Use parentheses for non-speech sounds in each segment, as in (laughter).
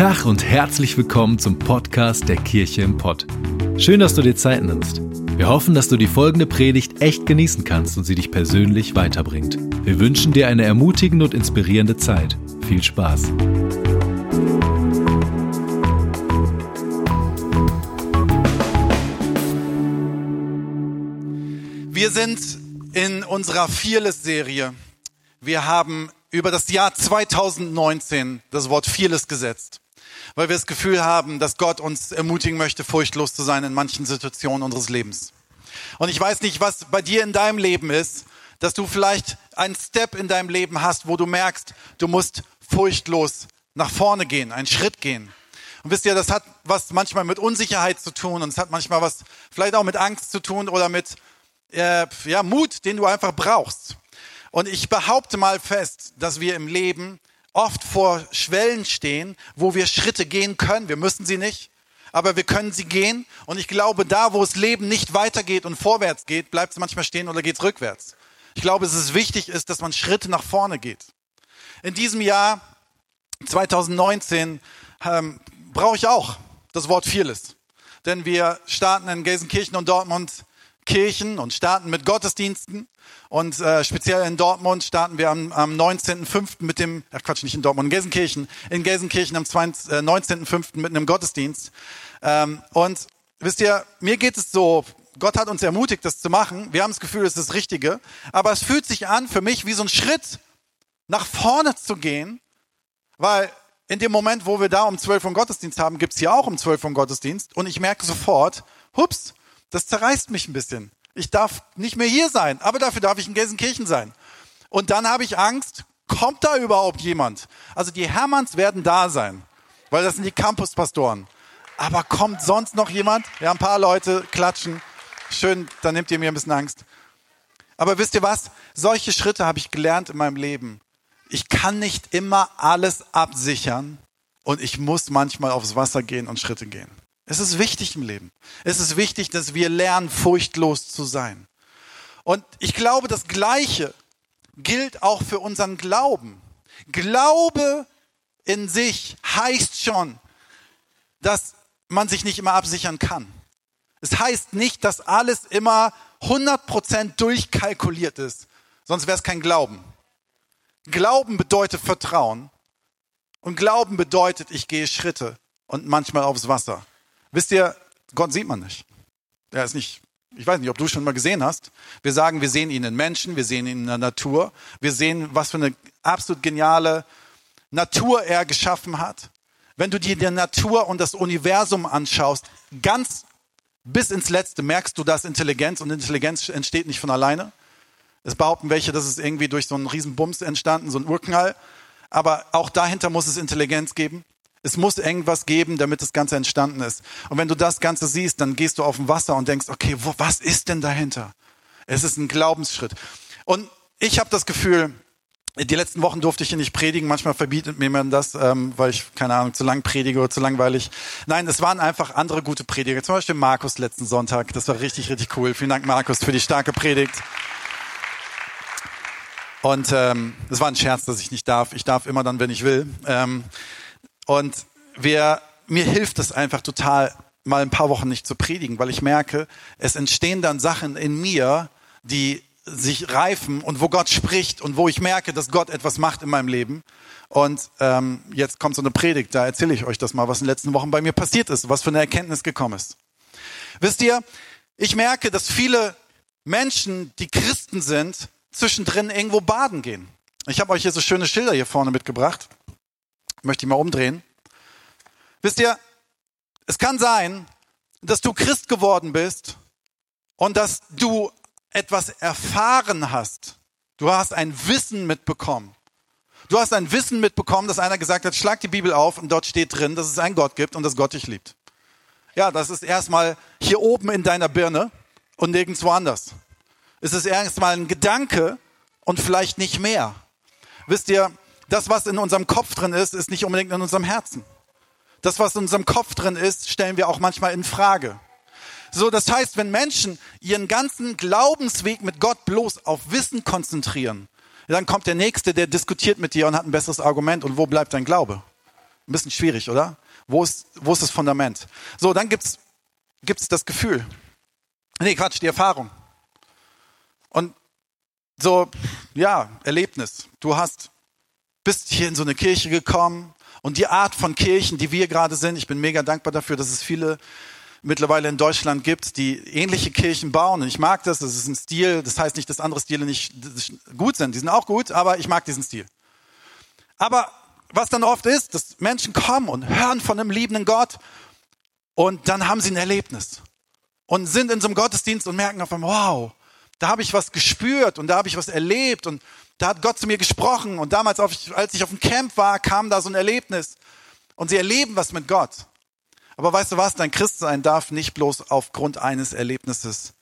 Tag und herzlich willkommen zum Podcast der Kirche im Pott. Schön, dass du dir Zeit nimmst. Wir hoffen, dass du die folgende Predigt echt genießen kannst und sie dich persönlich weiterbringt. Wir wünschen dir eine ermutigende und inspirierende Zeit. Viel Spaß. Wir sind in unserer Fearless-Serie. Wir haben über das Jahr 2019 das Wort Fearless gesetzt, weil wir das Gefühl haben, dass Gott uns ermutigen möchte, furchtlos zu sein in manchen Situationen unseres Lebens. Und ich weiß nicht, was bei dir in deinem Leben ist, dass du vielleicht einen Step in deinem Leben hast, wo du merkst, du musst furchtlos nach vorne gehen, einen Schritt gehen. Und wisst ihr, das hat was manchmal mit Unsicherheit zu tun und es hat manchmal was vielleicht auch mit Angst zu tun oder mit äh, ja, Mut, den du einfach brauchst. Und ich behaupte mal fest, dass wir im Leben oft vor Schwellen stehen, wo wir Schritte gehen können. Wir müssen sie nicht, aber wir können sie gehen. Und ich glaube, da, wo das Leben nicht weitergeht und vorwärts geht, bleibt es manchmal stehen oder geht es rückwärts. Ich glaube, es ist wichtig ist, dass man Schritte nach vorne geht. In diesem Jahr 2019 ähm, brauche ich auch das Wort Fearless. Denn wir starten in Gelsenkirchen und Dortmund Kirchen und starten mit Gottesdiensten. Und äh, speziell in Dortmund starten wir am, am 19.05. mit dem, ach Quatsch, nicht in Dortmund, in Gelsenkirchen, in Gelsenkirchen am 20, äh, 19.05. mit einem Gottesdienst. Ähm, und wisst ihr, mir geht es so, Gott hat uns ermutigt, das zu machen. Wir haben das Gefühl, es ist das Richtige. Aber es fühlt sich an für mich wie so ein Schritt nach vorne zu gehen, weil in dem Moment, wo wir da um 12 Uhr Gottesdienst haben, gibt's hier auch um 12 Uhr Gottesdienst. Und ich merke sofort, hups, das zerreißt mich ein bisschen. Ich darf nicht mehr hier sein, aber dafür darf ich in Gelsenkirchen sein. Und dann habe ich Angst, kommt da überhaupt jemand? Also die Hermanns werden da sein, weil das sind die Campuspastoren. Aber kommt sonst noch jemand? Ja, ein paar Leute klatschen. Schön, dann nehmt ihr mir ein bisschen Angst. Aber wisst ihr was? Solche Schritte habe ich gelernt in meinem Leben. Ich kann nicht immer alles absichern und ich muss manchmal aufs Wasser gehen und Schritte gehen. Es ist wichtig im Leben. Es ist wichtig, dass wir lernen, furchtlos zu sein. Und ich glaube, das Gleiche gilt auch für unseren Glauben. Glaube in sich heißt schon, dass man sich nicht immer absichern kann. Es heißt nicht, dass alles immer 100% durchkalkuliert ist, sonst wäre es kein Glauben. Glauben bedeutet Vertrauen und Glauben bedeutet, ich gehe Schritte und manchmal aufs Wasser. Wisst ihr, Gott sieht man nicht. Er ist nicht, ich weiß nicht, ob du schon mal gesehen hast. Wir sagen, wir sehen ihn in Menschen, wir sehen ihn in der Natur. Wir sehen, was für eine absolut geniale Natur er geschaffen hat. Wenn du dir die Natur und das Universum anschaust, ganz bis ins Letzte merkst du, dass Intelligenz und Intelligenz entsteht nicht von alleine. Es behaupten welche, dass es irgendwie durch so einen Riesenbums entstanden, so ein Urknall. Aber auch dahinter muss es Intelligenz geben. Es muss irgendwas geben, damit das Ganze entstanden ist. Und wenn du das Ganze siehst, dann gehst du auf dem Wasser und denkst, okay, wo, was ist denn dahinter? Es ist ein Glaubensschritt. Und ich habe das Gefühl, die letzten Wochen durfte ich hier nicht predigen. Manchmal verbietet mir man das, ähm, weil ich, keine Ahnung, zu lang predige oder zu langweilig. Nein, es waren einfach andere gute Prediger. Zum Beispiel Markus letzten Sonntag. Das war richtig, richtig cool. Vielen Dank, Markus, für die starke Predigt. Und ähm, das war ein Scherz, dass ich nicht darf. Ich darf immer dann, wenn ich will. Ähm, und wir, mir hilft es einfach total, mal ein paar Wochen nicht zu predigen, weil ich merke, es entstehen dann Sachen in mir, die sich reifen und wo Gott spricht und wo ich merke, dass Gott etwas macht in meinem Leben. Und ähm, jetzt kommt so eine Predigt, da erzähle ich euch das mal, was in den letzten Wochen bei mir passiert ist, was für eine Erkenntnis gekommen ist. Wisst ihr, ich merke, dass viele Menschen, die Christen sind, zwischendrin irgendwo baden gehen. Ich habe euch hier so schöne Schilder hier vorne mitgebracht möchte ich mal umdrehen. Wisst ihr, es kann sein, dass du Christ geworden bist und dass du etwas erfahren hast. Du hast ein Wissen mitbekommen. Du hast ein Wissen mitbekommen, dass einer gesagt hat, schlag die Bibel auf und dort steht drin, dass es einen Gott gibt und dass Gott dich liebt. Ja, das ist erstmal hier oben in deiner Birne und nirgendwo anders. Es ist erstmal ein Gedanke und vielleicht nicht mehr. Wisst ihr, das, was in unserem Kopf drin ist, ist nicht unbedingt in unserem Herzen. Das, was in unserem Kopf drin ist, stellen wir auch manchmal in Frage. So, das heißt, wenn Menschen ihren ganzen Glaubensweg mit Gott bloß auf Wissen konzentrieren, dann kommt der Nächste, der diskutiert mit dir und hat ein besseres Argument. Und wo bleibt dein Glaube? Ein bisschen schwierig, oder? Wo ist, wo ist das Fundament? So, dann gibt's, gibt's das Gefühl. Nee, Quatsch, die Erfahrung. Und so, ja, Erlebnis. Du hast, bist hier in so eine Kirche gekommen und die Art von Kirchen, die wir gerade sind, ich bin mega dankbar dafür, dass es viele mittlerweile in Deutschland gibt, die ähnliche Kirchen bauen. Und ich mag das, das ist ein Stil, das heißt nicht, dass andere Stile nicht gut sind, die sind auch gut, aber ich mag diesen Stil. Aber was dann oft ist, dass Menschen kommen und hören von einem liebenden Gott und dann haben sie ein Erlebnis und sind in so einem Gottesdienst und merken auf einmal, wow, da habe ich was gespürt und da habe ich was erlebt und da hat Gott zu mir gesprochen und damals, als ich auf dem Camp war, kam da so ein Erlebnis und sie erleben was mit Gott. Aber weißt du was, dein Christsein darf nicht bloß aufgrund eines Erlebnisses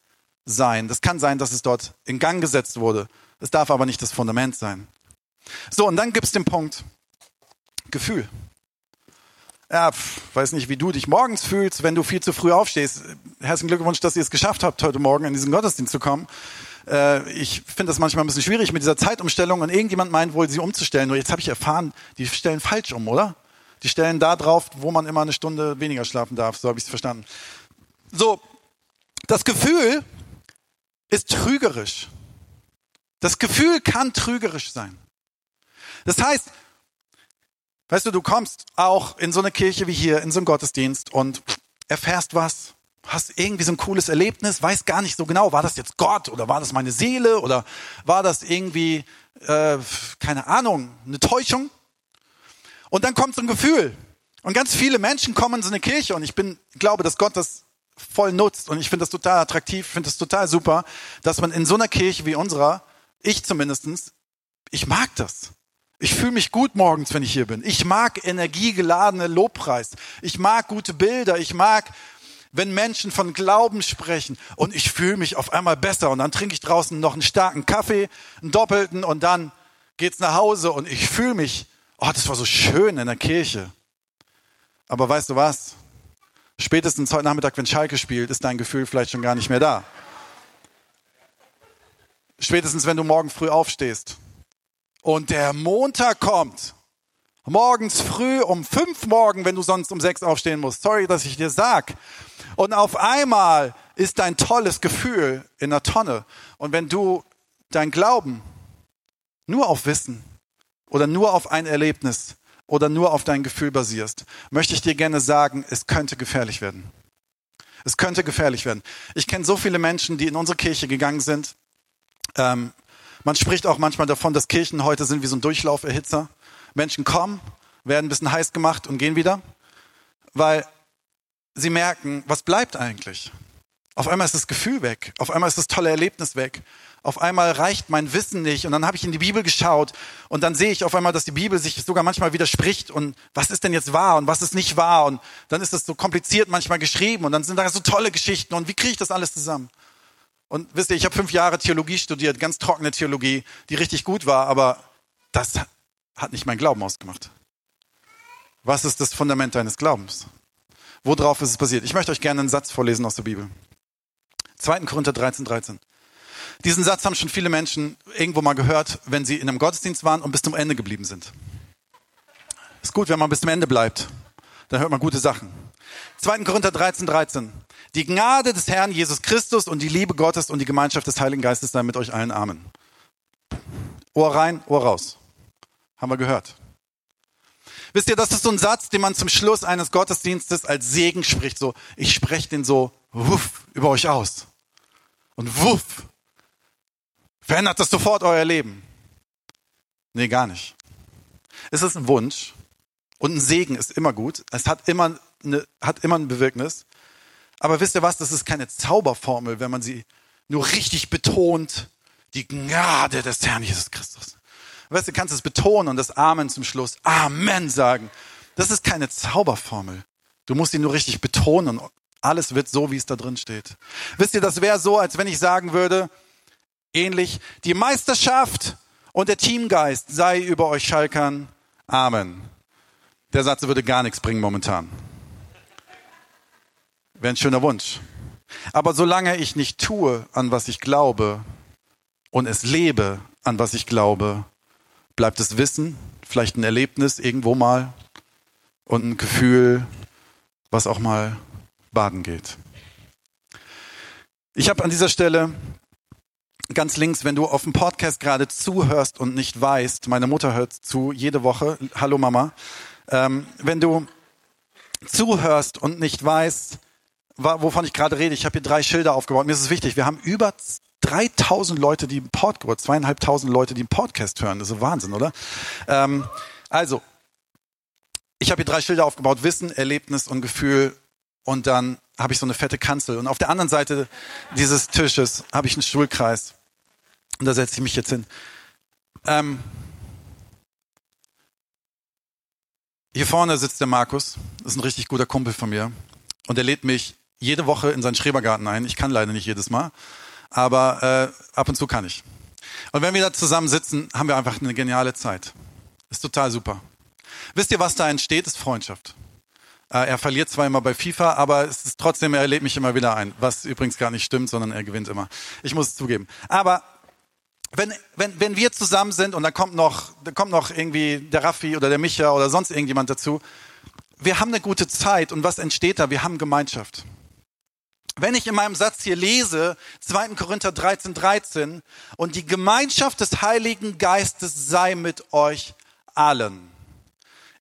sein. Das kann sein, dass es dort in Gang gesetzt wurde. Es darf aber nicht das Fundament sein. So, und dann gibt es den Punkt Gefühl. Ja, weiß nicht, wie du dich morgens fühlst, wenn du viel zu früh aufstehst. Herzlichen Glückwunsch, dass ihr es geschafft habt, heute Morgen in diesen Gottesdienst zu kommen. Äh, ich finde das manchmal ein bisschen schwierig mit dieser Zeitumstellung und irgendjemand meint wohl, sie umzustellen. Nur jetzt habe ich erfahren, die stellen falsch um, oder? Die stellen da drauf, wo man immer eine Stunde weniger schlafen darf. So habe ich es verstanden. So, das Gefühl ist trügerisch. Das Gefühl kann trügerisch sein. Das heißt, weißt du, du kommst auch in so eine Kirche wie hier, in so einen Gottesdienst und erfährst was, hast irgendwie so ein cooles Erlebnis, weißt gar nicht so genau, war das jetzt Gott oder war das meine Seele oder war das irgendwie, äh, keine Ahnung, eine Täuschung? Und dann kommt so ein Gefühl. Und ganz viele Menschen kommen in so eine Kirche und ich bin, glaube, dass Gott das voll nutzt und ich finde das total attraktiv, finde das total super, dass man in so einer Kirche wie unserer, ich zumindestens, ich mag das. Ich fühle mich gut morgens, wenn ich hier bin. Ich mag energiegeladene Lobpreis. Ich mag gute Bilder. Ich mag, wenn Menschen von Glauben sprechen und ich fühle mich auf einmal besser und dann trinke ich draußen noch einen starken Kaffee, einen doppelten und dann geht's nach Hause und ich fühle mich oh, das war so schön in der Kirche. Aber weißt du was? Spätestens heute Nachmittag, wenn Schalke spielt, ist dein Gefühl vielleicht schon gar nicht mehr da. Spätestens, wenn du morgen früh aufstehst und der Montag kommt, morgens früh um fünf morgen, wenn du sonst um sechs aufstehen musst. Sorry, dass ich dir sag. Und auf einmal ist dein tolles Gefühl in der Tonne. Und wenn du dein Glauben nur auf Wissen oder nur auf ein Erlebnis oder nur auf dein Gefühl basierst, möchte ich dir gerne sagen, es könnte gefährlich werden. Es könnte gefährlich werden. Ich kenne so viele Menschen, die in unsere Kirche gegangen sind. Ähm, man spricht auch manchmal davon, dass Kirchen heute sind wie so ein Durchlauferhitzer. Menschen kommen, werden ein bisschen heiß gemacht und gehen wieder, weil sie merken, was bleibt eigentlich? Auf einmal ist das Gefühl weg, auf einmal ist das tolle Erlebnis weg auf einmal reicht mein Wissen nicht und dann habe ich in die Bibel geschaut und dann sehe ich auf einmal, dass die Bibel sich sogar manchmal widerspricht und was ist denn jetzt wahr und was ist nicht wahr und dann ist das so kompliziert manchmal geschrieben und dann sind da so tolle Geschichten und wie kriege ich das alles zusammen? Und wisst ihr, ich habe fünf Jahre Theologie studiert, ganz trockene Theologie, die richtig gut war, aber das hat nicht mein Glauben ausgemacht. Was ist das Fundament deines Glaubens? Worauf ist es basiert? Ich möchte euch gerne einen Satz vorlesen aus der Bibel. 2. Korinther 13, 13. Diesen Satz haben schon viele Menschen irgendwo mal gehört, wenn sie in einem Gottesdienst waren und bis zum Ende geblieben sind. Ist gut, wenn man bis zum Ende bleibt. Dann hört man gute Sachen. 2. Korinther 13, 13. Die Gnade des Herrn Jesus Christus und die Liebe Gottes und die Gemeinschaft des Heiligen Geistes sei mit euch allen. Amen. Ohr rein, Ohr raus. Haben wir gehört. Wisst ihr, das ist so ein Satz, den man zum Schluss eines Gottesdienstes als Segen spricht. So, ich spreche den so wuff über euch aus. Und wuff Verändert das sofort euer Leben? Nee, gar nicht. Es ist ein Wunsch und ein Segen ist immer gut. Es hat immer, eine, hat immer ein Bewirknis. Aber wisst ihr was? Das ist keine Zauberformel, wenn man sie nur richtig betont. Die Gnade des Herrn Jesus Christus. Weißt du, kannst es betonen und das Amen zum Schluss. Amen sagen. Das ist keine Zauberformel. Du musst sie nur richtig betonen und alles wird so, wie es da drin steht. Wisst ihr, das wäre so, als wenn ich sagen würde, ähnlich. Die Meisterschaft und der Teamgeist sei über euch Schalkern. Amen. Der Satz würde gar nichts bringen momentan. Wäre ein schöner Wunsch. Aber solange ich nicht tue, an was ich glaube und es lebe, an was ich glaube, bleibt es Wissen, vielleicht ein Erlebnis irgendwo mal und ein Gefühl, was auch mal baden geht. Ich habe an dieser Stelle ganz links, wenn du auf dem Podcast gerade zuhörst und nicht weißt, meine Mutter hört zu jede Woche, hallo Mama, ähm, wenn du zuhörst und nicht weißt, wovon ich gerade rede, ich habe hier drei Schilder aufgebaut. Mir ist es wichtig, wir haben über 3000 Leute, die im Podcast, zweieinhalbtausend Leute, die im Podcast hören. Das ist Wahnsinn, oder? Ähm, also, ich habe hier drei Schilder aufgebaut, Wissen, Erlebnis und Gefühl. Und dann habe ich so eine fette Kanzel. Und auf der anderen Seite dieses Tisches habe ich einen Stuhlkreis. Und da setze ich mich jetzt hin. Ähm, hier vorne sitzt der Markus. Das ist ein richtig guter Kumpel von mir. Und er lädt mich jede Woche in seinen Schrebergarten ein. Ich kann leider nicht jedes Mal, aber äh, ab und zu kann ich. Und wenn wir da zusammen sitzen, haben wir einfach eine geniale Zeit. Ist total super. Wisst ihr, was da entsteht? Ist Freundschaft. Äh, er verliert zwar immer bei FIFA, aber es ist trotzdem, er lädt mich immer wieder ein. Was übrigens gar nicht stimmt, sondern er gewinnt immer. Ich muss es zugeben. Aber wenn, wenn, wenn wir zusammen sind und dann kommt noch, dann kommt noch irgendwie der Raffi oder der Micha oder sonst irgendjemand dazu, wir haben eine gute Zeit und was entsteht da? Wir haben Gemeinschaft. Wenn ich in meinem Satz hier lese, 2. Korinther 13, 13, und die Gemeinschaft des Heiligen Geistes sei mit euch allen,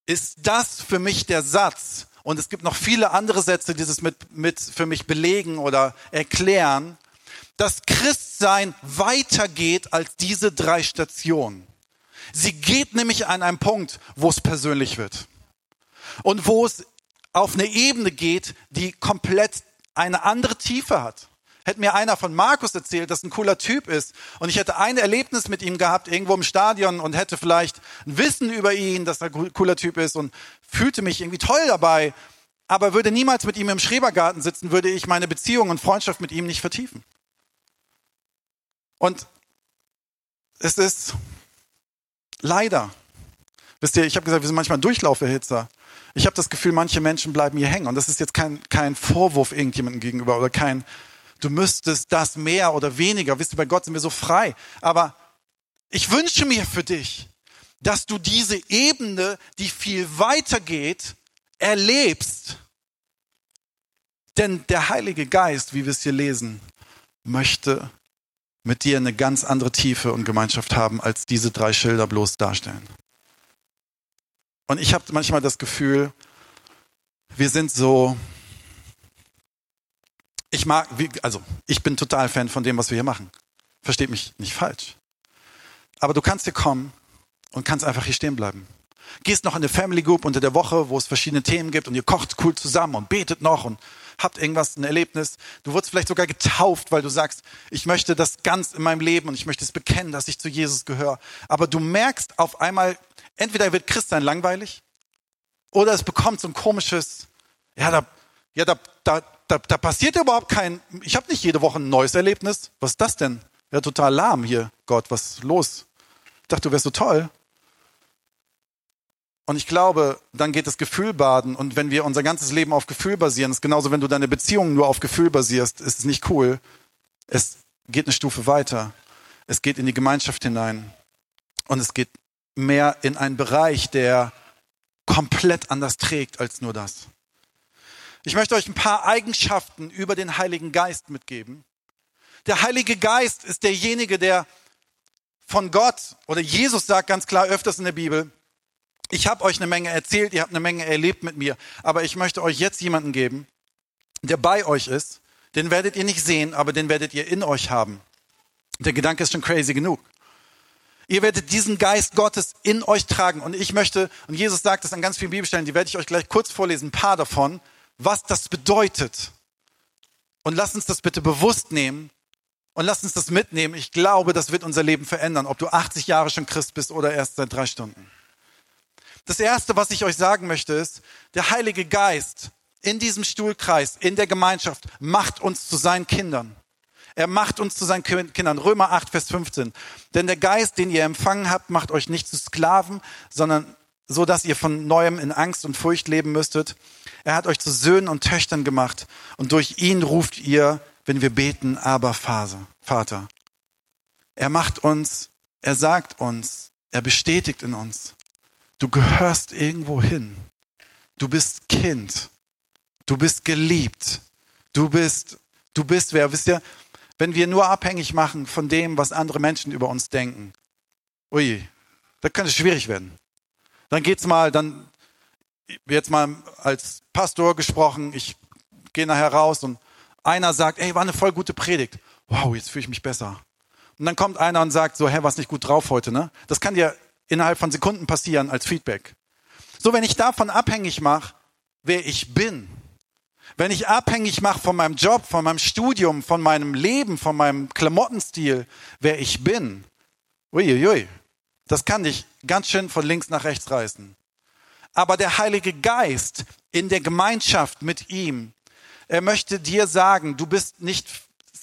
ist das für mich der Satz. Und es gibt noch viele andere Sätze, die das mit, mit für mich belegen oder erklären, dass Christsein weitergeht als diese drei Stationen. Sie geht nämlich an einen Punkt, wo es persönlich wird. Und wo es auf eine Ebene geht, die komplett eine andere Tiefe hat. Hätte mir einer von Markus erzählt, dass ein cooler Typ ist und ich hätte ein Erlebnis mit ihm gehabt irgendwo im Stadion und hätte vielleicht ein Wissen über ihn, dass er ein cooler Typ ist und fühlte mich irgendwie toll dabei, aber würde niemals mit ihm im Schrebergarten sitzen, würde ich meine Beziehung und Freundschaft mit ihm nicht vertiefen. Und es ist leider, wisst ihr, ich habe gesagt, wir sind manchmal Durchlauferhitzer. Ich habe das Gefühl, manche Menschen bleiben hier hängen. Und das ist jetzt kein, kein Vorwurf irgendjemandem gegenüber oder kein, du müsstest das mehr oder weniger. Wisst ihr, bei Gott sind wir so frei. Aber ich wünsche mir für dich, dass du diese Ebene, die viel weiter geht, erlebst. Denn der Heilige Geist, wie wir es hier lesen, möchte mit dir eine ganz andere Tiefe und Gemeinschaft haben, als diese drei Schilder bloß darstellen. Und ich habe manchmal das Gefühl, wir sind so, ich mag, also ich bin total Fan von dem, was wir hier machen. Versteht mich nicht falsch. Aber du kannst hier kommen und kannst einfach hier stehen bleiben. Gehst noch in eine Family Group unter der Woche, wo es verschiedene Themen gibt und ihr kocht cool zusammen und betet noch und habt irgendwas, ein Erlebnis. Du wurdest vielleicht sogar getauft, weil du sagst, ich möchte das ganz in meinem Leben und ich möchte es bekennen, dass ich zu Jesus gehöre. Aber du merkst auf einmal, entweder wird Christsein langweilig oder es bekommt so ein komisches, ja, da, ja, da, da, da, da passiert überhaupt kein, ich habe nicht jede Woche ein neues Erlebnis. Was ist das denn? Ja, total lahm hier, Gott, was ist los? Ich dachte, du wärst so toll. Und ich glaube, dann geht das Gefühl baden. Und wenn wir unser ganzes Leben auf Gefühl basieren, ist genauso, wenn du deine Beziehung nur auf Gefühl basierst, ist es nicht cool. Es geht eine Stufe weiter. Es geht in die Gemeinschaft hinein. Und es geht mehr in einen Bereich, der komplett anders trägt als nur das. Ich möchte euch ein paar Eigenschaften über den Heiligen Geist mitgeben. Der Heilige Geist ist derjenige, der von Gott oder Jesus sagt ganz klar öfters in der Bibel, ich habe euch eine Menge erzählt, ihr habt eine Menge erlebt mit mir, aber ich möchte euch jetzt jemanden geben, der bei euch ist. Den werdet ihr nicht sehen, aber den werdet ihr in euch haben. Der Gedanke ist schon crazy genug. Ihr werdet diesen Geist Gottes in euch tragen. Und ich möchte, und Jesus sagt es an ganz vielen Bibelstellen, die werde ich euch gleich kurz vorlesen, ein paar davon, was das bedeutet. Und lasst uns das bitte bewusst nehmen und lasst uns das mitnehmen. Ich glaube, das wird unser Leben verändern, ob du 80 Jahre schon Christ bist oder erst seit drei Stunden. Das Erste, was ich euch sagen möchte, ist, der Heilige Geist in diesem Stuhlkreis, in der Gemeinschaft, macht uns zu seinen Kindern. Er macht uns zu seinen Kindern. Römer 8, Vers 15. Denn der Geist, den ihr empfangen habt, macht euch nicht zu Sklaven, sondern so, dass ihr von neuem in Angst und Furcht leben müsstet. Er hat euch zu Söhnen und Töchtern gemacht und durch ihn ruft ihr, wenn wir beten, aber Vater. Er macht uns, er sagt uns, er bestätigt in uns, du gehörst irgendwo hin. Du bist Kind. Du bist geliebt. Du bist, du bist wer? Wisst ihr, wenn wir nur abhängig machen von dem, was andere Menschen über uns denken, ui, da könnte es schwierig werden. Dann geht's mal, dann jetzt mal als Pastor gesprochen, ich gehe nachher raus und einer sagt, ey, war eine voll gute Predigt. Wow, jetzt fühle ich mich besser. Und dann kommt einer und sagt so, hä, was nicht gut drauf heute, ne? Das kann dir innerhalb von Sekunden passieren als Feedback. So, wenn ich davon abhängig mache, wer ich bin, wenn ich abhängig mache von meinem Job, von meinem Studium, von meinem Leben, von meinem Klamottenstil, wer ich bin, uiuiui, das kann dich ganz schön von links nach rechts reißen. Aber der Heilige Geist in der Gemeinschaft mit ihm, er möchte dir sagen, du bist nicht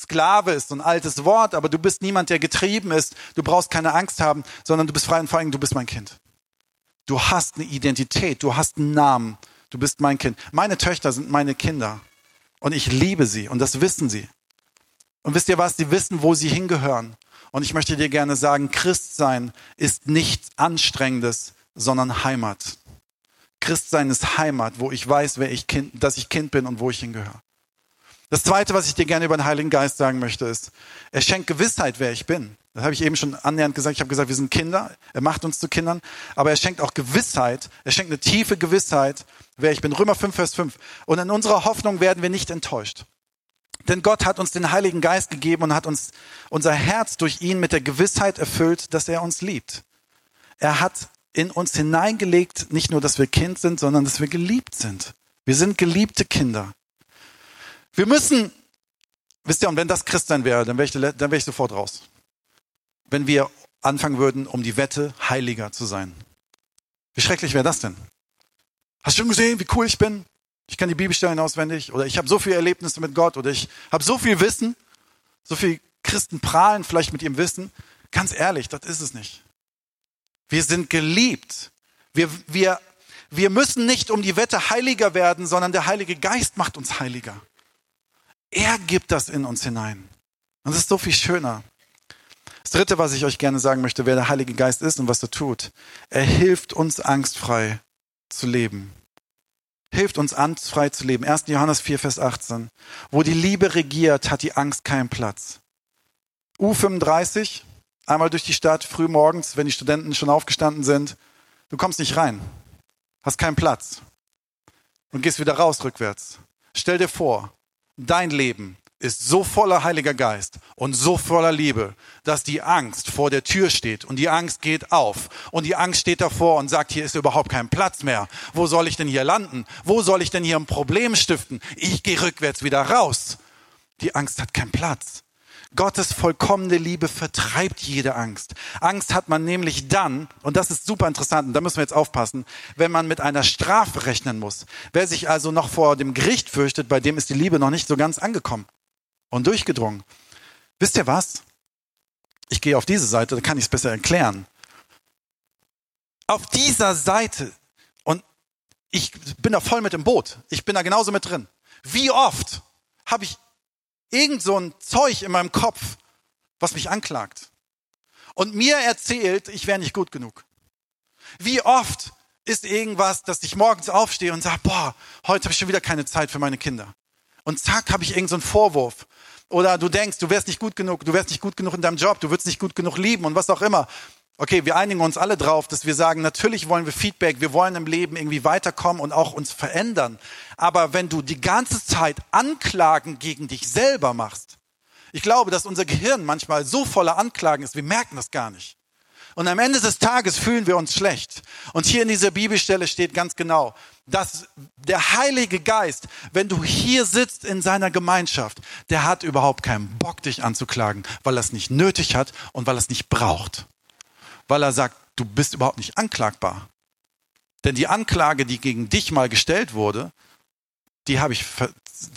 Sklave ist so ein altes Wort, aber du bist niemand, der getrieben ist. Du brauchst keine Angst haben, sondern du bist frei und vor allem, du bist mein Kind. Du hast eine Identität, du hast einen Namen, du bist mein Kind. Meine Töchter sind meine Kinder und ich liebe sie und das wissen sie. Und wisst ihr was? Sie wissen, wo sie hingehören. Und ich möchte dir gerne sagen, Christsein ist nichts Anstrengendes, sondern Heimat. Christsein ist Heimat, wo ich weiß, wer ich kind, dass ich Kind bin und wo ich hingehöre. Das Zweite, was ich dir gerne über den Heiligen Geist sagen möchte, ist, er schenkt Gewissheit, wer ich bin. Das habe ich eben schon annähernd gesagt. Ich habe gesagt, wir sind Kinder. Er macht uns zu Kindern. Aber er schenkt auch Gewissheit. Er schenkt eine tiefe Gewissheit, wer ich bin. Römer 5, Vers 5. Und in unserer Hoffnung werden wir nicht enttäuscht. Denn Gott hat uns den Heiligen Geist gegeben und hat uns unser Herz durch ihn mit der Gewissheit erfüllt, dass er uns liebt. Er hat in uns hineingelegt, nicht nur, dass wir Kind sind, sondern dass wir geliebt sind. Wir sind geliebte Kinder. Wir müssen, wisst ihr, und wenn das Christsein wäre, dann wäre ich, dann wäre ich sofort raus. Wenn wir anfangen würden, um die Wette heiliger zu sein. Wie schrecklich wäre das denn? Hast du schon gesehen, wie cool ich bin? Ich kann die Bibelstellen auswendig oder ich habe so viele Erlebnisse mit Gott oder ich habe so viel Wissen. So viele Christen prahlen vielleicht mit ihrem Wissen. Ganz ehrlich, das ist es nicht. Wir sind geliebt. Wir, wir, wir müssen nicht um die Wette heiliger werden, sondern der Heilige Geist macht uns heiliger. Er gibt das in uns hinein. Und das ist so viel schöner. Das Dritte, was ich euch gerne sagen möchte, wer der Heilige Geist ist und was er tut. Er hilft uns angstfrei zu leben hilft uns angstfrei zu leben. 1. Johannes 4, Vers 18. Wo die Liebe regiert, hat die Angst keinen Platz. U35, einmal durch die Stadt, früh morgens, wenn die Studenten schon aufgestanden sind. Du kommst nicht rein, hast keinen Platz und gehst wieder raus rückwärts. Stell dir vor, dein Leben ist so voller Heiliger Geist und so voller Liebe, dass die Angst vor der Tür steht und die Angst geht auf und die Angst steht davor und sagt, hier ist überhaupt kein Platz mehr. Wo soll ich denn hier landen? Wo soll ich denn hier ein Problem stiften? Ich gehe rückwärts wieder raus. Die Angst hat keinen Platz. Gottes vollkommene Liebe vertreibt jede Angst. Angst hat man nämlich dann, und das ist super interessant, und da müssen wir jetzt aufpassen, wenn man mit einer Strafe rechnen muss. Wer sich also noch vor dem Gericht fürchtet, bei dem ist die Liebe noch nicht so ganz angekommen und durchgedrungen. Wisst ihr was? Ich gehe auf diese Seite, da kann ich es besser erklären. Auf dieser Seite, und ich bin da voll mit im Boot, ich bin da genauso mit drin. Wie oft habe ich irgend so ein Zeug in meinem Kopf, was mich anklagt und mir erzählt, ich wäre nicht gut genug? Wie oft ist irgendwas, dass ich morgens aufstehe und sage, boah, heute habe ich schon wieder keine Zeit für meine Kinder. Und zack, habe ich irgendeinen so Vorwurf. Oder du denkst, du wärst nicht gut genug, du wärst nicht gut genug in deinem Job, du würdest nicht gut genug lieben und was auch immer. Okay, wir einigen uns alle drauf, dass wir sagen, natürlich wollen wir Feedback, wir wollen im Leben irgendwie weiterkommen und auch uns verändern. Aber wenn du die ganze Zeit Anklagen gegen dich selber machst, ich glaube, dass unser Gehirn manchmal so voller Anklagen ist, wir merken das gar nicht. Und am Ende des Tages fühlen wir uns schlecht. Und hier in dieser Bibelstelle steht ganz genau, dass der Heilige Geist, wenn du hier sitzt in seiner Gemeinschaft, der hat überhaupt keinen Bock, dich anzuklagen, weil er es nicht nötig hat und weil er es nicht braucht. Weil er sagt, du bist überhaupt nicht anklagbar. Denn die Anklage, die gegen dich mal gestellt wurde, die habe ich,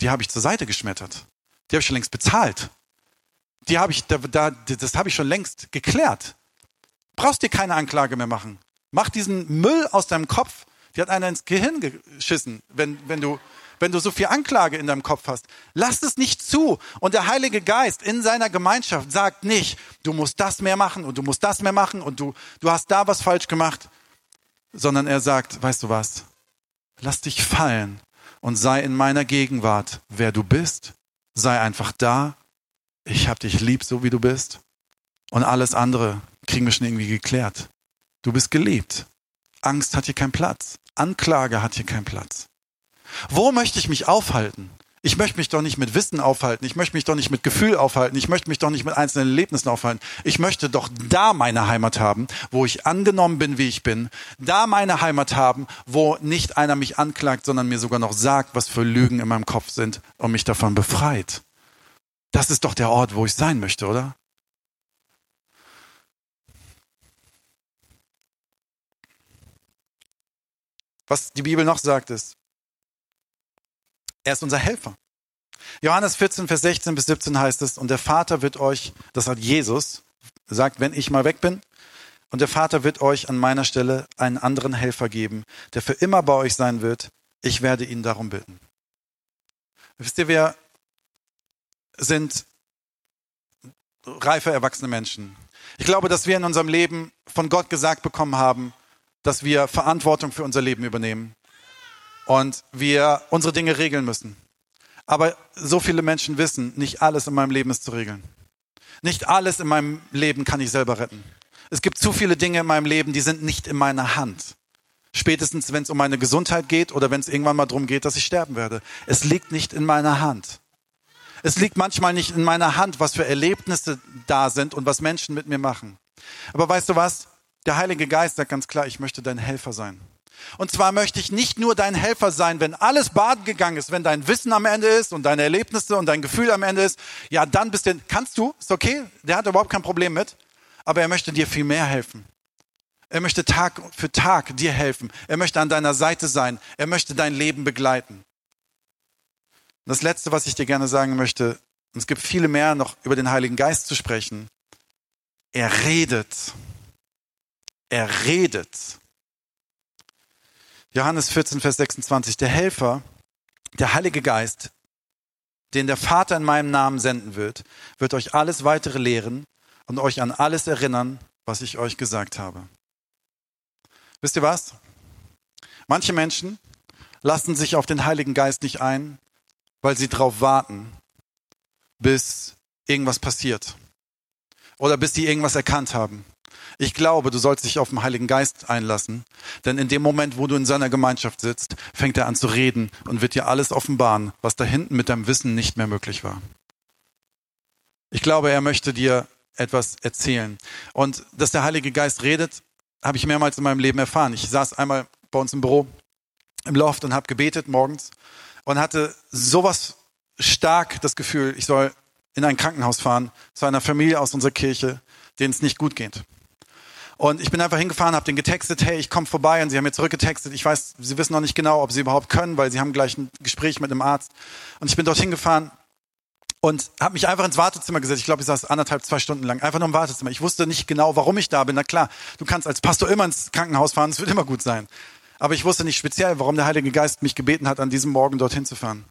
die habe ich zur Seite geschmettert. Die habe ich schon längst bezahlt. Die habe ich, da, da, das habe ich schon längst geklärt brauchst dir keine Anklage mehr machen. Mach diesen Müll aus deinem Kopf. Die hat einer ins Gehirn geschissen, wenn, wenn du, wenn du so viel Anklage in deinem Kopf hast. Lass es nicht zu. Und der Heilige Geist in seiner Gemeinschaft sagt nicht, du musst das mehr machen und du musst das mehr machen und du, du hast da was falsch gemacht, sondern er sagt, weißt du was? lass dich fallen und sei in meiner Gegenwart, wer du bist. Sei einfach da. Ich hab dich lieb, so wie du bist. Und alles andere kriegen wir schon irgendwie geklärt. Du bist geliebt. Angst hat hier keinen Platz. Anklage hat hier keinen Platz. Wo möchte ich mich aufhalten? Ich möchte mich doch nicht mit Wissen aufhalten. Ich möchte mich doch nicht mit Gefühl aufhalten. Ich möchte mich doch nicht mit einzelnen Erlebnissen aufhalten. Ich möchte doch da meine Heimat haben, wo ich angenommen bin, wie ich bin. Da meine Heimat haben, wo nicht einer mich anklagt, sondern mir sogar noch sagt, was für Lügen in meinem Kopf sind und mich davon befreit. Das ist doch der Ort, wo ich sein möchte, oder? Was die Bibel noch sagt ist, er ist unser Helfer. Johannes 14, Vers 16 bis 17 heißt es, und der Vater wird euch, das hat Jesus, sagt, wenn ich mal weg bin, und der Vater wird euch an meiner Stelle einen anderen Helfer geben, der für immer bei euch sein wird. Ich werde ihn darum bitten. Wisst ihr, wir sind reife, erwachsene Menschen. Ich glaube, dass wir in unserem Leben von Gott gesagt bekommen haben, dass wir Verantwortung für unser Leben übernehmen und wir unsere Dinge regeln müssen. Aber so viele Menschen wissen, nicht alles in meinem Leben ist zu regeln. Nicht alles in meinem Leben kann ich selber retten. Es gibt zu viele Dinge in meinem Leben, die sind nicht in meiner Hand. Spätestens, wenn es um meine Gesundheit geht oder wenn es irgendwann mal darum geht, dass ich sterben werde. Es liegt nicht in meiner Hand. Es liegt manchmal nicht in meiner Hand, was für Erlebnisse da sind und was Menschen mit mir machen. Aber weißt du was? Der Heilige Geist sagt ganz klar, ich möchte dein Helfer sein. Und zwar möchte ich nicht nur dein Helfer sein, wenn alles baden gegangen ist, wenn dein Wissen am Ende ist und deine Erlebnisse und dein Gefühl am Ende ist. Ja, dann bist du, kannst du, ist okay, der hat überhaupt kein Problem mit. Aber er möchte dir viel mehr helfen. Er möchte Tag für Tag dir helfen. Er möchte an deiner Seite sein. Er möchte dein Leben begleiten. Das Letzte, was ich dir gerne sagen möchte, und es gibt viele mehr noch über den Heiligen Geist zu sprechen. Er redet. Er redet. Johannes 14, Vers 26. Der Helfer, der Heilige Geist, den der Vater in meinem Namen senden wird, wird euch alles weitere lehren und euch an alles erinnern, was ich euch gesagt habe. Wisst ihr was? Manche Menschen lassen sich auf den Heiligen Geist nicht ein, weil sie darauf warten, bis irgendwas passiert oder bis sie irgendwas erkannt haben. Ich glaube, du sollst dich auf den Heiligen Geist einlassen, denn in dem Moment, wo du in seiner Gemeinschaft sitzt, fängt er an zu reden und wird dir alles offenbaren, was da hinten mit deinem Wissen nicht mehr möglich war. Ich glaube, er möchte dir etwas erzählen. Und dass der Heilige Geist redet, habe ich mehrmals in meinem Leben erfahren. Ich saß einmal bei uns im Büro im Loft und habe gebetet morgens und hatte sowas stark das Gefühl, ich soll in ein Krankenhaus fahren zu einer Familie aus unserer Kirche, denen es nicht gut geht. Und ich bin einfach hingefahren, habe den getextet, hey, ich komme vorbei. Und sie haben mir zurückgetextet. Ich weiß, sie wissen noch nicht genau, ob sie überhaupt können, weil sie haben gleich ein Gespräch mit einem Arzt. Und ich bin dorthin gefahren und habe mich einfach ins Wartezimmer gesetzt. Ich glaube, ich saß anderthalb, zwei Stunden lang einfach nur im Wartezimmer. Ich wusste nicht genau, warum ich da bin. Na klar, du kannst als Pastor immer ins Krankenhaus fahren, es wird immer gut sein. Aber ich wusste nicht speziell, warum der Heilige Geist mich gebeten hat, an diesem Morgen dorthin zu fahren.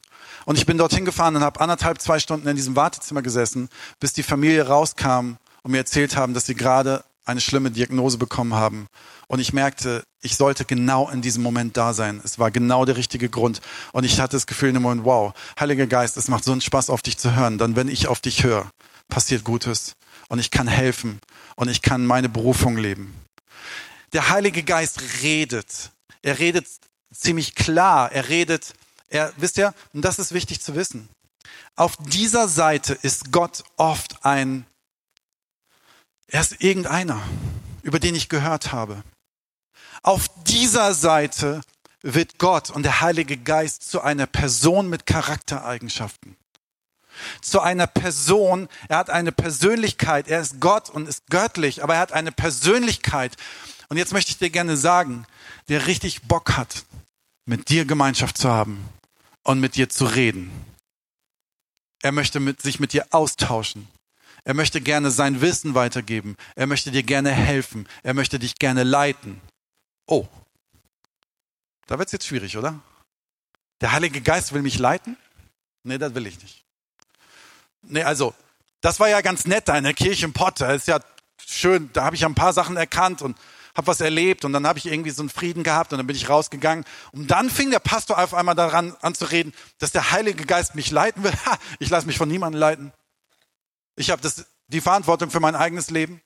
Und ich bin dorthin gefahren und habe anderthalb, zwei Stunden in diesem Wartezimmer gesessen, bis die Familie rauskam und mir erzählt haben, dass sie gerade eine schlimme Diagnose bekommen haben. Und ich merkte, ich sollte genau in diesem Moment da sein. Es war genau der richtige Grund. Und ich hatte das Gefühl in dem Moment, wow, Heiliger Geist, es macht so einen Spaß, auf dich zu hören. Dann, wenn ich auf dich höre, passiert Gutes. Und ich kann helfen. Und ich kann meine Berufung leben. Der Heilige Geist redet. Er redet ziemlich klar. Er redet, er, wisst ihr, und das ist wichtig zu wissen. Auf dieser Seite ist Gott oft ein er ist irgendeiner, über den ich gehört habe. Auf dieser Seite wird Gott und der Heilige Geist zu einer Person mit Charaktereigenschaften. Zu einer Person, er hat eine Persönlichkeit, er ist Gott und ist göttlich, aber er hat eine Persönlichkeit. Und jetzt möchte ich dir gerne sagen, der richtig Bock hat, mit dir Gemeinschaft zu haben und mit dir zu reden. Er möchte mit, sich mit dir austauschen. Er möchte gerne sein Wissen weitergeben. Er möchte dir gerne helfen. Er möchte dich gerne leiten. Oh, da wird es jetzt schwierig, oder? Der Heilige Geist will mich leiten? Nee, das will ich nicht. Nee, also, das war ja ganz nett, deine Kirchenpotte. Das ist ja schön, da habe ich ja ein paar Sachen erkannt und habe was erlebt und dann habe ich irgendwie so einen Frieden gehabt und dann bin ich rausgegangen. Und dann fing der Pastor auf einmal daran an zu reden, dass der Heilige Geist mich leiten will. Ha, ich lasse mich von niemandem leiten. Ich habe die Verantwortung für mein eigenes Leben.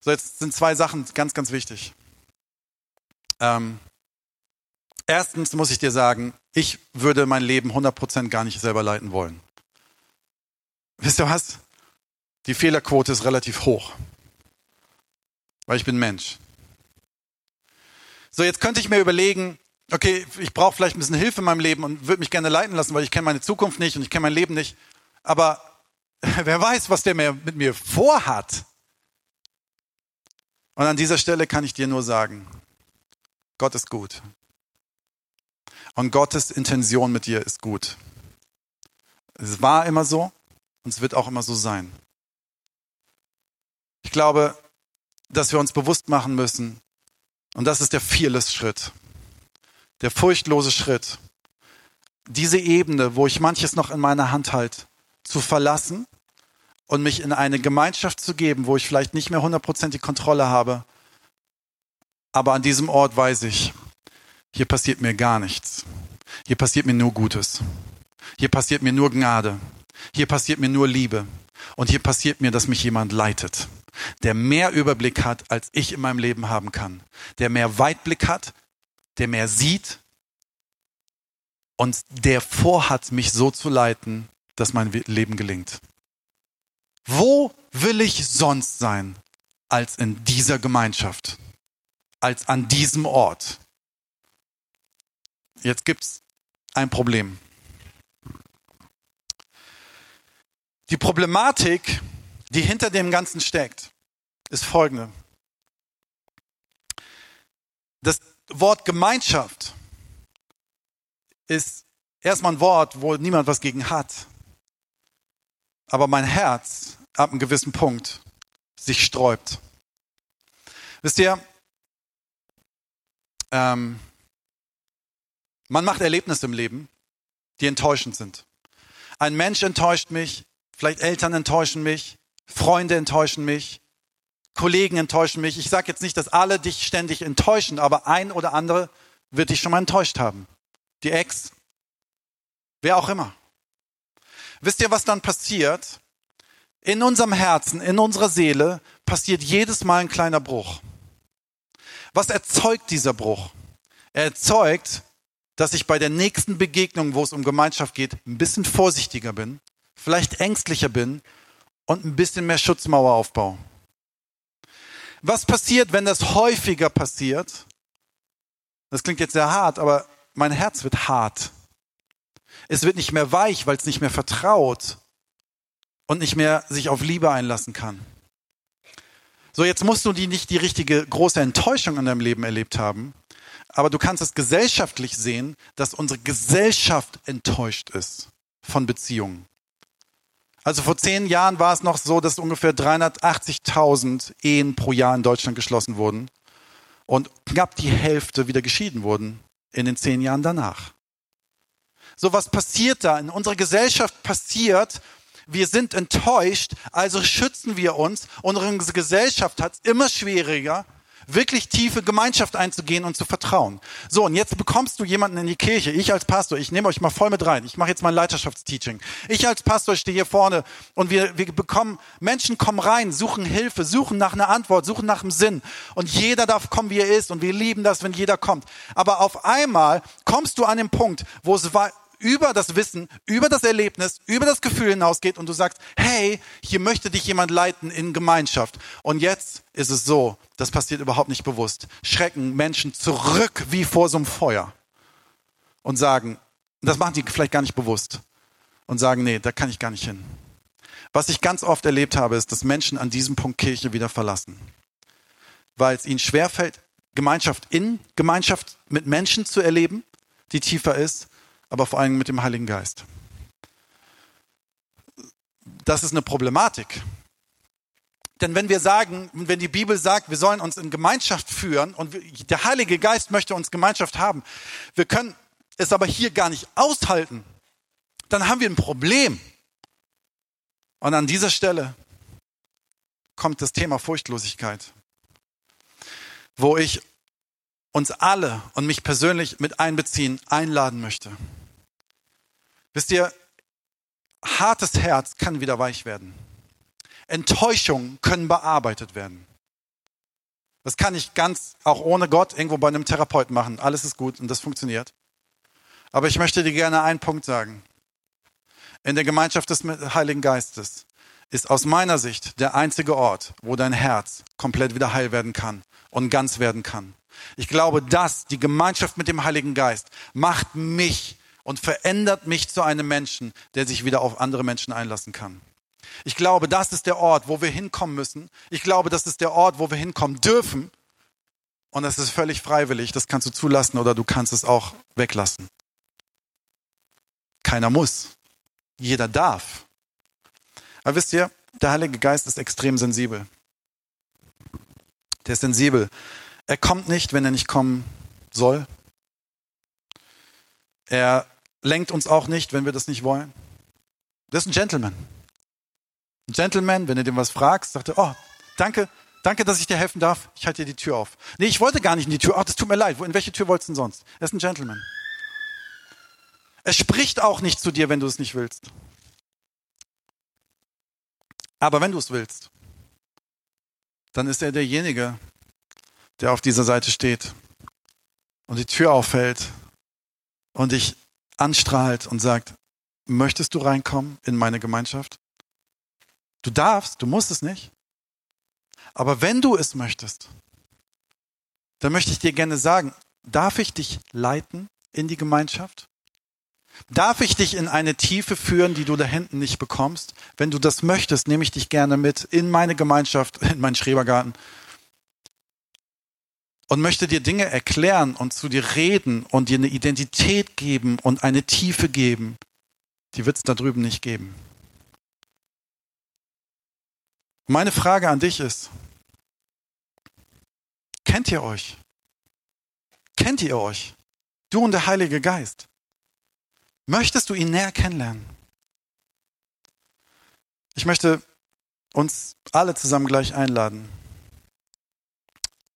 So, jetzt sind zwei Sachen ganz, ganz wichtig. Ähm, erstens muss ich dir sagen, ich würde mein Leben 100% gar nicht selber leiten wollen. Wisst ihr was? Die Fehlerquote ist relativ hoch, weil ich bin Mensch. So, jetzt könnte ich mir überlegen, okay, ich brauche vielleicht ein bisschen Hilfe in meinem Leben und würde mich gerne leiten lassen, weil ich kenne meine Zukunft nicht und ich kenne mein Leben nicht. Aber (laughs) wer weiß, was der mit mir vorhat. Und an dieser Stelle kann ich dir nur sagen, Gott ist gut. Und Gottes Intention mit dir ist gut. Es war immer so und es wird auch immer so sein. Ich glaube, dass wir uns bewusst machen müssen, und das ist der Fearless-Schritt, der furchtlose Schritt, diese Ebene, wo ich manches noch in meiner Hand halte, zu verlassen und mich in eine Gemeinschaft zu geben, wo ich vielleicht nicht mehr hundertprozentig Kontrolle habe, aber an diesem Ort weiß ich, hier passiert mir gar nichts. Hier passiert mir nur Gutes. Hier passiert mir nur Gnade. Hier passiert mir nur Liebe. Und hier passiert mir, dass mich jemand leitet, der mehr Überblick hat, als ich in meinem Leben haben kann, der mehr Weitblick hat, der mehr sieht und der vorhat, mich so zu leiten, dass mein Leben gelingt. Wo will ich sonst sein als in dieser Gemeinschaft, als an diesem Ort? Jetzt gibt's ein Problem. Die Problematik, die hinter dem Ganzen steckt, ist folgende. Das Wort Gemeinschaft ist erstmal ein Wort, wo niemand was gegen hat. Aber mein Herz ab einem gewissen Punkt sich sträubt. Wisst ihr, ähm, man macht Erlebnisse im Leben, die enttäuschend sind. Ein Mensch enttäuscht mich, vielleicht Eltern enttäuschen mich, Freunde enttäuschen mich, Kollegen enttäuschen mich. Ich sage jetzt nicht, dass alle dich ständig enttäuschen, aber ein oder andere wird dich schon mal enttäuscht haben. Die Ex, wer auch immer. Wisst ihr, was dann passiert? In unserem Herzen, in unserer Seele passiert jedes Mal ein kleiner Bruch. Was erzeugt dieser Bruch? Er erzeugt dass ich bei der nächsten Begegnung, wo es um Gemeinschaft geht, ein bisschen vorsichtiger bin, vielleicht ängstlicher bin und ein bisschen mehr Schutzmauer aufbaue. Was passiert, wenn das häufiger passiert? Das klingt jetzt sehr hart, aber mein Herz wird hart. Es wird nicht mehr weich, weil es nicht mehr vertraut und nicht mehr sich auf Liebe einlassen kann. So, jetzt musst du die nicht die richtige große Enttäuschung in deinem Leben erlebt haben, aber du kannst es gesellschaftlich sehen, dass unsere Gesellschaft enttäuscht ist von Beziehungen. Also vor zehn Jahren war es noch so, dass ungefähr 380.000 Ehen pro Jahr in Deutschland geschlossen wurden und knapp die Hälfte wieder geschieden wurden in den zehn Jahren danach. So was passiert da? In unserer Gesellschaft passiert, wir sind enttäuscht, also schützen wir uns. Unsere Gesellschaft hat es immer schwieriger, wirklich tiefe Gemeinschaft einzugehen und zu vertrauen. So, und jetzt bekommst du jemanden in die Kirche. Ich als Pastor, ich nehme euch mal voll mit rein. Ich mache jetzt mein Leiterschaftsteaching. Ich als Pastor stehe hier vorne und wir, wir bekommen, Menschen kommen rein, suchen Hilfe, suchen nach einer Antwort, suchen nach einem Sinn. Und jeder darf kommen, wie er ist. Und wir lieben das, wenn jeder kommt. Aber auf einmal kommst du an den Punkt, wo es über das Wissen, über das Erlebnis, über das Gefühl hinausgeht und du sagst, hey, hier möchte dich jemand leiten in Gemeinschaft. Und jetzt ist es so, das passiert überhaupt nicht bewusst. Schrecken Menschen zurück wie vor so einem Feuer und sagen, das machen die vielleicht gar nicht bewusst und sagen, nee, da kann ich gar nicht hin. Was ich ganz oft erlebt habe, ist, dass Menschen an diesem Punkt Kirche wieder verlassen, weil es ihnen schwerfällt, Gemeinschaft in Gemeinschaft mit Menschen zu erleben, die tiefer ist, aber vor allem mit dem Heiligen Geist. Das ist eine Problematik. Denn wenn wir sagen, wenn die Bibel sagt, wir sollen uns in Gemeinschaft führen und der Heilige Geist möchte uns Gemeinschaft haben, wir können es aber hier gar nicht aushalten, dann haben wir ein Problem. Und an dieser Stelle kommt das Thema Furchtlosigkeit. wo ich uns alle und mich persönlich mit einbeziehen, einladen möchte. Wisst ihr, hartes Herz kann wieder weich werden. Enttäuschungen können bearbeitet werden. Das kann ich ganz, auch ohne Gott, irgendwo bei einem Therapeuten machen. Alles ist gut und das funktioniert. Aber ich möchte dir gerne einen Punkt sagen. In der Gemeinschaft des Heiligen Geistes ist aus meiner Sicht der einzige Ort, wo dein Herz komplett wieder heil werden kann und ganz werden kann. Ich glaube, dass die Gemeinschaft mit dem Heiligen Geist macht mich und verändert mich zu einem Menschen, der sich wieder auf andere Menschen einlassen kann. Ich glaube, das ist der Ort, wo wir hinkommen müssen. Ich glaube, das ist der Ort, wo wir hinkommen dürfen. Und das ist völlig freiwillig. Das kannst du zulassen oder du kannst es auch weglassen. Keiner muss. Jeder darf. Aber wisst ihr, der Heilige Geist ist extrem sensibel. Der ist sensibel. Er kommt nicht, wenn er nicht kommen soll. Er lenkt uns auch nicht, wenn wir das nicht wollen. Das ist ein Gentleman. Ein Gentleman, wenn du dem was fragst, sagt er, oh, danke, danke, dass ich dir helfen darf. Ich halte dir die Tür auf. Nee, ich wollte gar nicht in die Tür. Ach, das tut mir leid. In welche Tür wolltest du denn sonst? Er ist ein Gentleman. Er spricht auch nicht zu dir, wenn du es nicht willst. Aber wenn du es willst, dann ist er derjenige, der auf dieser Seite steht und die Tür aufhält und dich anstrahlt und sagt, möchtest du reinkommen in meine Gemeinschaft? Du darfst, du musst es nicht. Aber wenn du es möchtest, dann möchte ich dir gerne sagen, darf ich dich leiten in die Gemeinschaft? Darf ich dich in eine Tiefe führen, die du da hinten nicht bekommst? Wenn du das möchtest, nehme ich dich gerne mit in meine Gemeinschaft, in meinen Schrebergarten und möchte dir Dinge erklären und zu dir reden und dir eine Identität geben und eine Tiefe geben, die wird es da drüben nicht geben. Meine Frage an dich ist, kennt ihr euch? Kennt ihr euch? Du und der Heilige Geist. Möchtest du ihn näher kennenlernen? Ich möchte uns alle zusammen gleich einladen,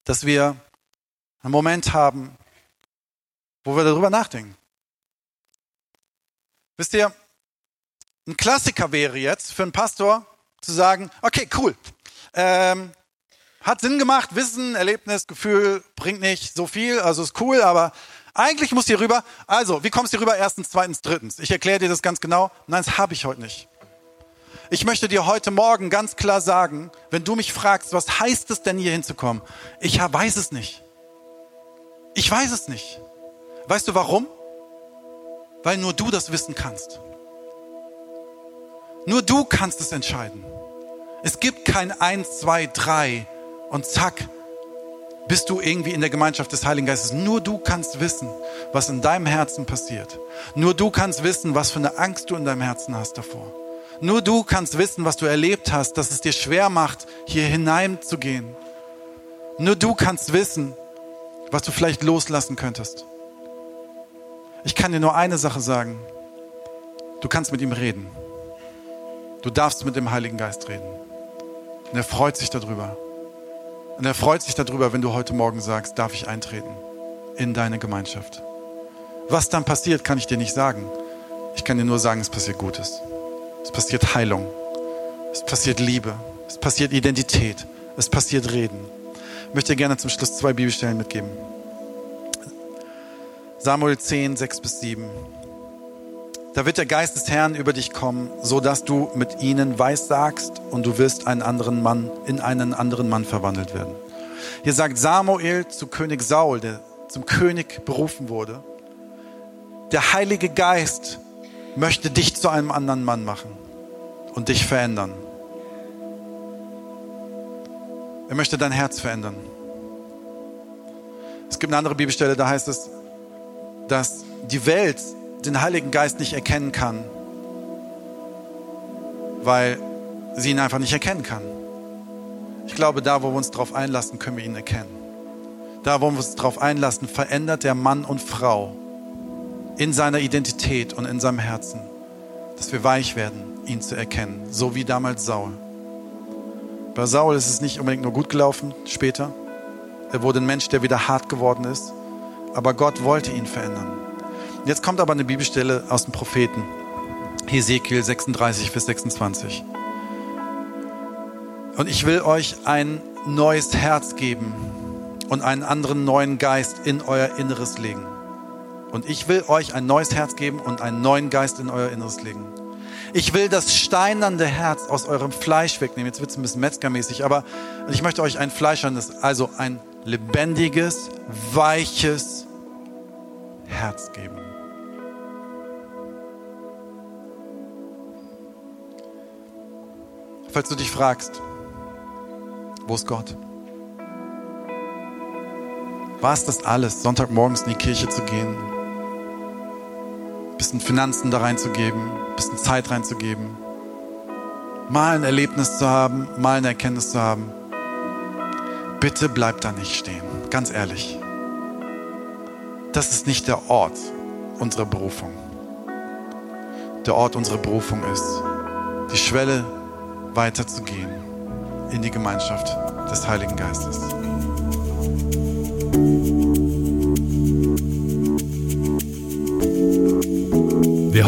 dass wir einen Moment haben, wo wir darüber nachdenken. Wisst ihr, ein Klassiker wäre jetzt für einen Pastor, zu sagen, okay, cool. Ähm, hat Sinn gemacht, Wissen, Erlebnis, Gefühl bringt nicht so viel, also ist cool, aber eigentlich muss hier rüber. Also, wie kommst du hier rüber? Erstens, zweitens, drittens. Ich erkläre dir das ganz genau. Nein, das habe ich heute nicht. Ich möchte dir heute Morgen ganz klar sagen, wenn du mich fragst, was heißt es denn hier hinzukommen? Ich weiß es nicht. Ich weiß es nicht. Weißt du warum? Weil nur du das wissen kannst. Nur du kannst es entscheiden. Es gibt kein Eins, zwei, drei und zack, bist du irgendwie in der Gemeinschaft des Heiligen Geistes. Nur du kannst wissen, was in deinem Herzen passiert. Nur du kannst wissen, was für eine Angst du in deinem Herzen hast davor. Nur du kannst wissen, was du erlebt hast, dass es dir schwer macht, hier hineinzugehen. Nur du kannst wissen, was du vielleicht loslassen könntest. Ich kann dir nur eine Sache sagen. Du kannst mit ihm reden. Du darfst mit dem Heiligen Geist reden. Und er freut sich darüber. Und er freut sich darüber, wenn du heute Morgen sagst, darf ich eintreten in deine Gemeinschaft. Was dann passiert, kann ich dir nicht sagen. Ich kann dir nur sagen, es passiert Gutes. Es passiert Heilung. Es passiert Liebe. Es passiert Identität. Es passiert Reden. Ich möchte gerne zum Schluss zwei Bibelstellen mitgeben. Samuel 10, 6 bis 7. Da wird der Geist des Herrn über dich kommen, so dass du mit ihnen weissagst und du wirst einen anderen Mann in einen anderen Mann verwandelt werden. Hier sagt Samuel zu König Saul, der zum König berufen wurde, der Heilige Geist möchte dich zu einem anderen Mann machen und dich verändern. Er möchte dein Herz verändern. Es gibt eine andere Bibelstelle, da heißt es, dass die Welt den Heiligen Geist nicht erkennen kann, weil sie ihn einfach nicht erkennen kann. Ich glaube, da, wo wir uns darauf einlassen, können wir ihn erkennen. Da, wo wir uns darauf einlassen, verändert der Mann und Frau in seiner Identität und in seinem Herzen, dass wir weich werden, ihn zu erkennen, so wie damals Saul. Bei Saul ist es nicht unbedingt nur gut gelaufen später. Er wurde ein Mensch, der wieder hart geworden ist. Aber Gott wollte ihn verändern. Jetzt kommt aber eine Bibelstelle aus dem Propheten. Hesekiel 36, Vers 26. Und ich will euch ein neues Herz geben und einen anderen neuen Geist in euer Inneres legen. Und ich will euch ein neues Herz geben und einen neuen Geist in euer Inneres legen. Ich will das steinernde Herz aus eurem Fleisch wegnehmen. Jetzt wird es ein bisschen metzgermäßig, aber ich möchte euch ein fleischerndes, also ein lebendiges, weiches Herz geben. Falls du dich fragst, wo ist Gott? War es das alles, Sonntagmorgens in die Kirche zu gehen, bisschen Finanzen da reinzugeben, bisschen Zeit reinzugeben, mal ein Erlebnis zu haben, mal eine Erkenntnis zu haben? Bitte bleib da nicht stehen, ganz ehrlich. Das ist nicht der Ort unserer Berufung. Der Ort unserer Berufung ist, die Schwelle weiterzugehen in die Gemeinschaft des Heiligen Geistes.